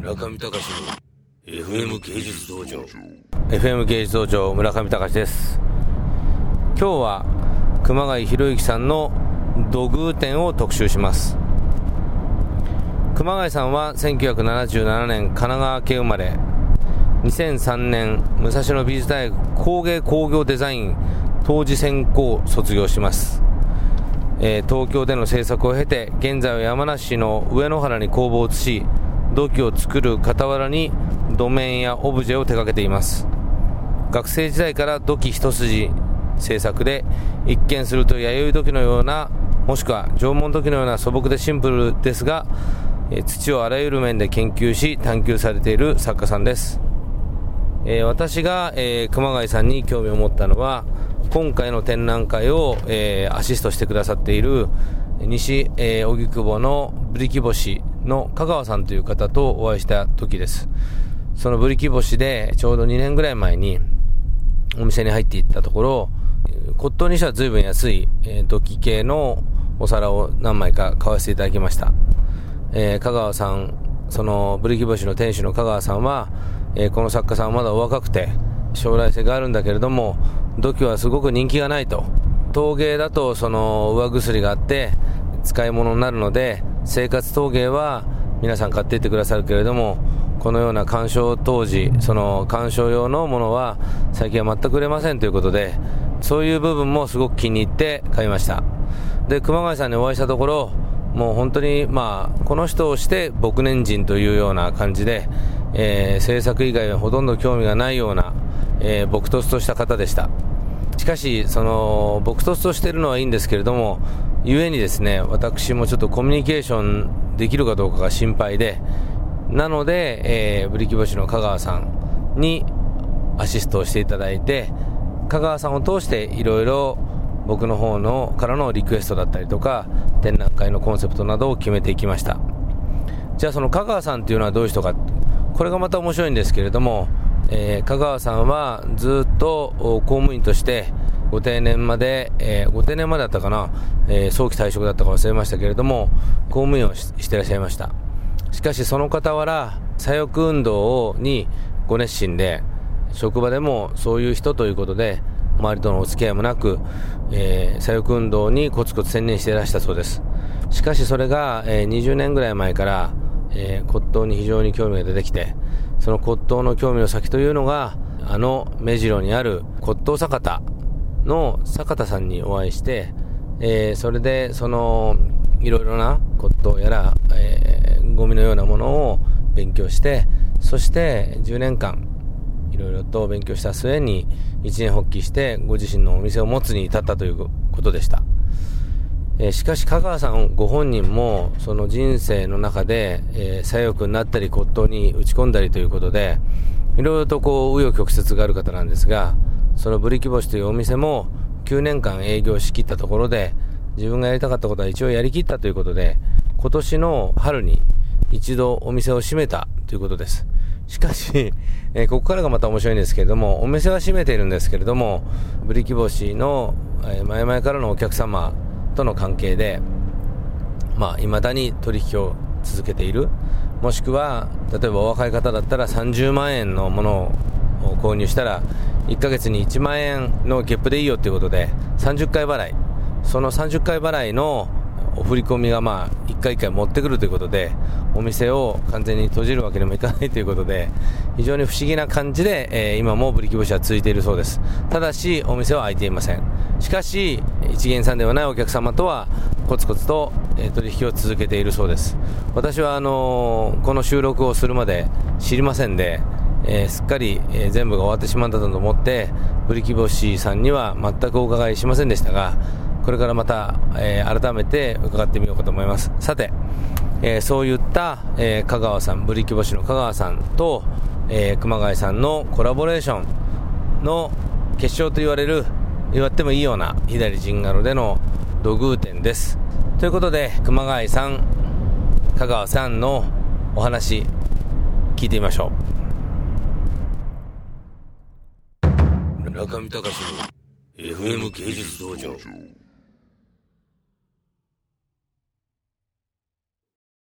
中見隆の FM 芸術道場。FM 芸術道場村上隆です。今日は熊谷博之さんの土偶展を特集します。熊谷さんは1977年神奈川県生まれ。2003年武蔵野美術大学工芸工業デザイン当時専攻卒業します。え、東京での制作を経て現在は山梨の上野原に工房を移し土器を作る傍らに土面やオブジェを手掛けています。学生時代から土器一筋制作で一見すると弥生土器のようなもしくは縄文土器のような素朴でシンプルですが、土をあらゆる面で研究し探求されている作家さんです、えー、私が、え熊谷さんに興味を持ったのは今回の展覧会を、えー、アシストしてくださっている西、えー、荻窪のブリキ星の香川さんという方とお会いした時です。そのブリキ星でちょうど2年ぐらい前にお店に入っていったところ、骨董にしては随分安い、えー、土器系のお皿を何枚か買わせていただきました。えー、香川さん、そのブリキ星の店主の香川さんは、えー、この作家さんはまだお若くて将来性があるんだけれども、土器はすごく人気がないと。陶芸だとその上薬があって使い物になるので、生活陶芸は皆さん買っていってくださるけれども、このような鑑賞当時、その鑑賞用のものは最近は全く売れませんということで、そういう部分もすごく気に入って買いました。で、熊谷さんにお会いしたところ、もう本当に、まあ、この人をして牧年人というような感じで、えー、制作以外はほとんど興味がないような、えー、朴突とした方でした。しかし、その、朴突としてるのはいいんですけれども、ゆえにですね、私もちょっとコミュニケーションできるかどうかが心配で、なので、えー、ブリキ星の香川さんにアシストをしていただいて、香川さんを通していろいろ僕の方のからのリクエストだったりとか、展覧会のコンセプトなどを決めていきました。じゃあその香川さんっていうのはどういう人か、これがまた面白いんですけれども、えー、香川さんはずっと公務員としてご定年まで、えー、ご定年までだったかな、えー、早期退職だったか忘れましたけれども、公務員をしてらっしゃいました。しかしその傍ら、左翼運動にご熱心で、職場でもそういう人ということで、周りとのお付き合いもなく、えー、左翼運動にコツコツ専念していらしたそうです。しかしそれが、えー、20年ぐらい前から、えー、骨董に非常に興味が出てきて、その骨董の興味の先というのが、あの目白にある骨董酒田の坂田さんにお会いして、えー、それで、その、いろいろな骨董やら、えー、ゴミのようなものを勉強して、そして10年間、いろいろと勉強した末に一年発起してご自身のお店を持つに至ったということでした。え、しかし香川さんご本人もその人生の中で、えー、左翼になったり骨董に打ち込んだりということで、いろいろとこう、紆余曲折がある方なんですが、そのブリキ星というお店も9年間営業しきったところで、自分がやりたかったことは一応やりきったということで、今年の春に一度お店を閉めたということです。しかし、えー、ここからがまた面白いんですけれども、お店は閉めているんですけれども、ブリキ星の、え、前々からのお客様との関係で、まあ、未だに取引を続けている。もしくは、例えばお若い方だったら30万円のものを購入したら、1ヶ月に1万円のゲップでいいよということで、30回払い。その30回払いのお振り込みがまあ、1回1回持ってくるということで、お店を完全に閉じるわけにもいかないということで、非常に不思議な感じで、えー、今もブリキ星は続いているそうです。ただし、お店は開いていません。しかし、一元さんではないお客様とは、コツコツと、取引を続けているそうです。私はあの、この収録をするまで知りませんで、えー、すっかり、え、全部が終わってしまったと思って、ブリキボシさんには全くお伺いしませんでしたが、これからまた、えー、改めて伺ってみようかと思います。さて、え、そういった、え、香川さん、ブリキボシの香川さんと、え熊谷さんのコラボレーションの決勝と言われる、言わってもいいような左陣ガロでの土偶展です。ということで、熊谷さん、香川さんのお話、聞いてみましょう。中見隆の FM 芸術道場。